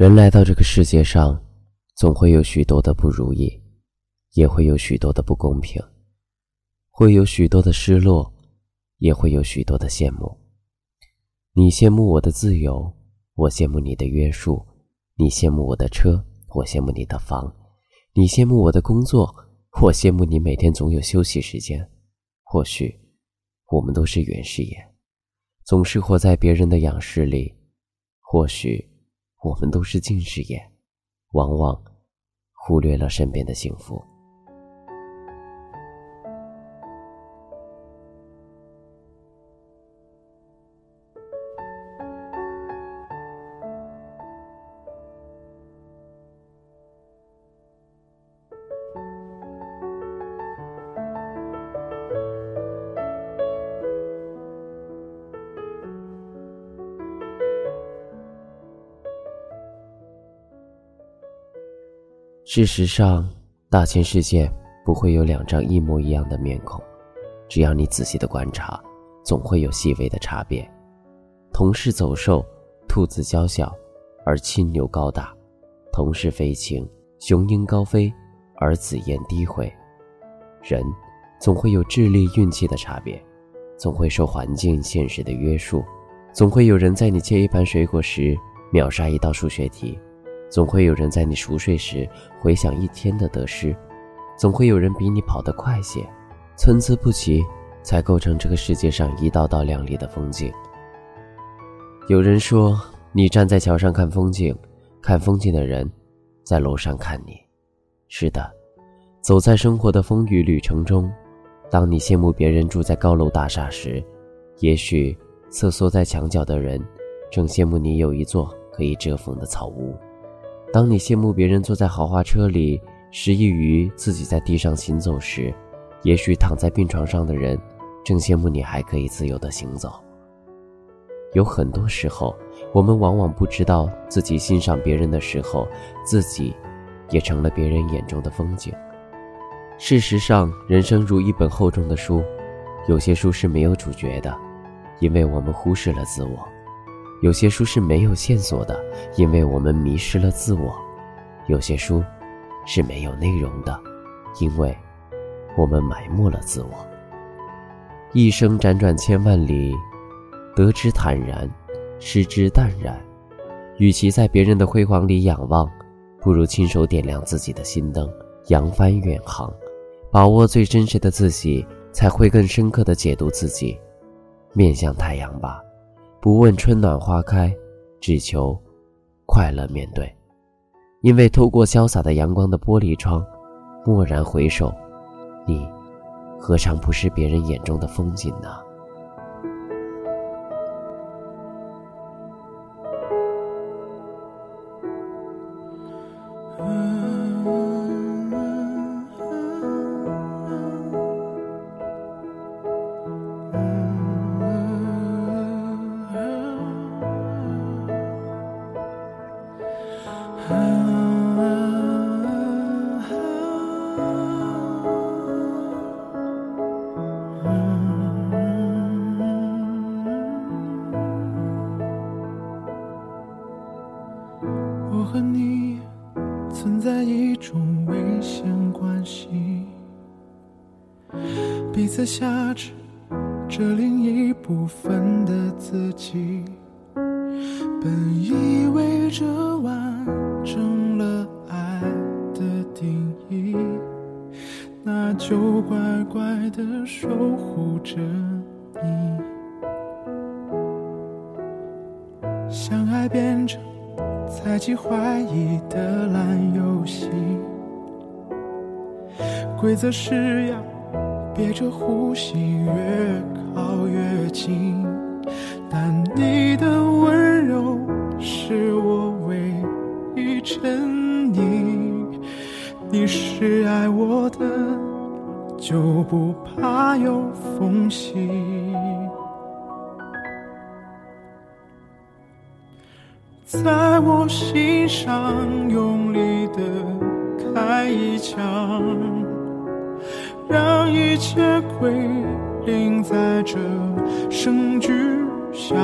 人来到这个世界上，总会有许多的不如意，也会有许多的不公平，会有许多的失落，也会有许多的羡慕。你羡慕我的自由，我羡慕你的约束；你羡慕我的车，我羡慕你的房；你羡慕我的工作，我羡慕你每天总有休息时间。或许，我们都是远视眼，总是活在别人的仰视里；或许。我们都是近视眼，往往忽略了身边的幸福。事实上，大千世界不会有两张一模一样的面孔，只要你仔细的观察，总会有细微的差别。同是走兽，兔子娇小，而青牛高大；同是飞禽，雄鹰高飞，而紫燕低回。人总会有智力、运气的差别，总会受环境、现实的约束，总会有人在你切一盘水果时秒杀一道数学题。总会有人在你熟睡时回想一天的得失，总会有人比你跑得快些，参差不齐才构成这个世界上一道道亮丽的风景。有人说，你站在桥上看风景，看风景的人在楼上看你。是的，走在生活的风雨旅程中，当你羡慕别人住在高楼大厦时，也许瑟缩在墙角的人正羡慕你有一座可以遮风的草屋。当你羡慕别人坐在豪华车里，失意于自己在地上行走时，也许躺在病床上的人，正羡慕你还可以自由的行走。有很多时候，我们往往不知道自己欣赏别人的时候，自己，也成了别人眼中的风景。事实上，人生如一本厚重的书，有些书是没有主角的，因为我们忽视了自我。有些书是没有线索的，因为我们迷失了自我；有些书是没有内容的，因为我们埋没了自我。一生辗转千万里，得之坦然，失之淡然。与其在别人的辉煌里仰望，不如亲手点亮自己的心灯，扬帆远航。把握最真实的自己，才会更深刻的解读自己。面向太阳吧。不问春暖花开，只求快乐面对。因为透过潇洒的阳光的玻璃窗，蓦然回首，你何尝不是别人眼中的风景呢？我和你存在一种危险关系，彼此挟持着另一部分的自己，本以为这就乖乖的守护着你，相爱变成。猜忌怀疑的烂游戏，规则是要憋着呼吸，越靠越近。但你的温柔是我唯一沉溺，你是爱我的，就不怕有缝隙。在我心上用力的开一枪，让一切归零在这声巨响。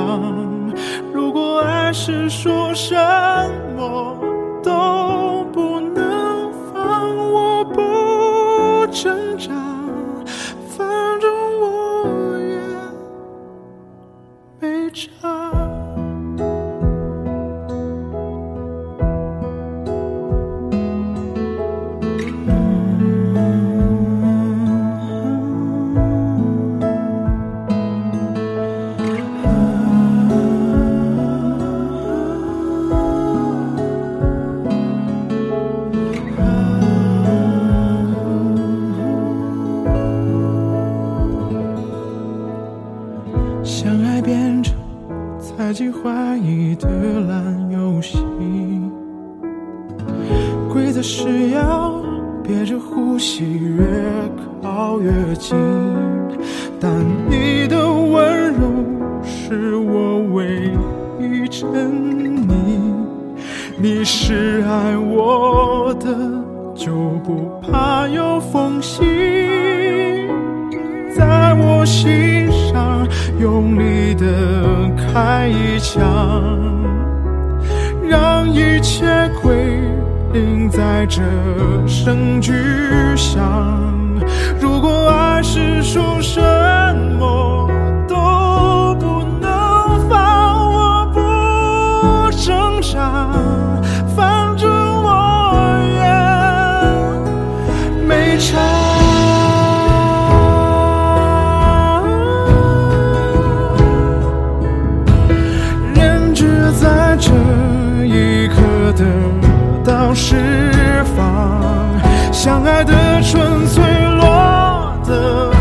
如果爱。是说什么都不能放，我不挣扎，怀疑的烂游戏，规则是要憋着呼吸，越靠越近。但你的温柔是我唯一沉溺，你是爱我的，就不怕有缝隙。在我心用力的开一枪，让一切归零在这声巨响。如果爱是说什到释放，相爱的纯粹落得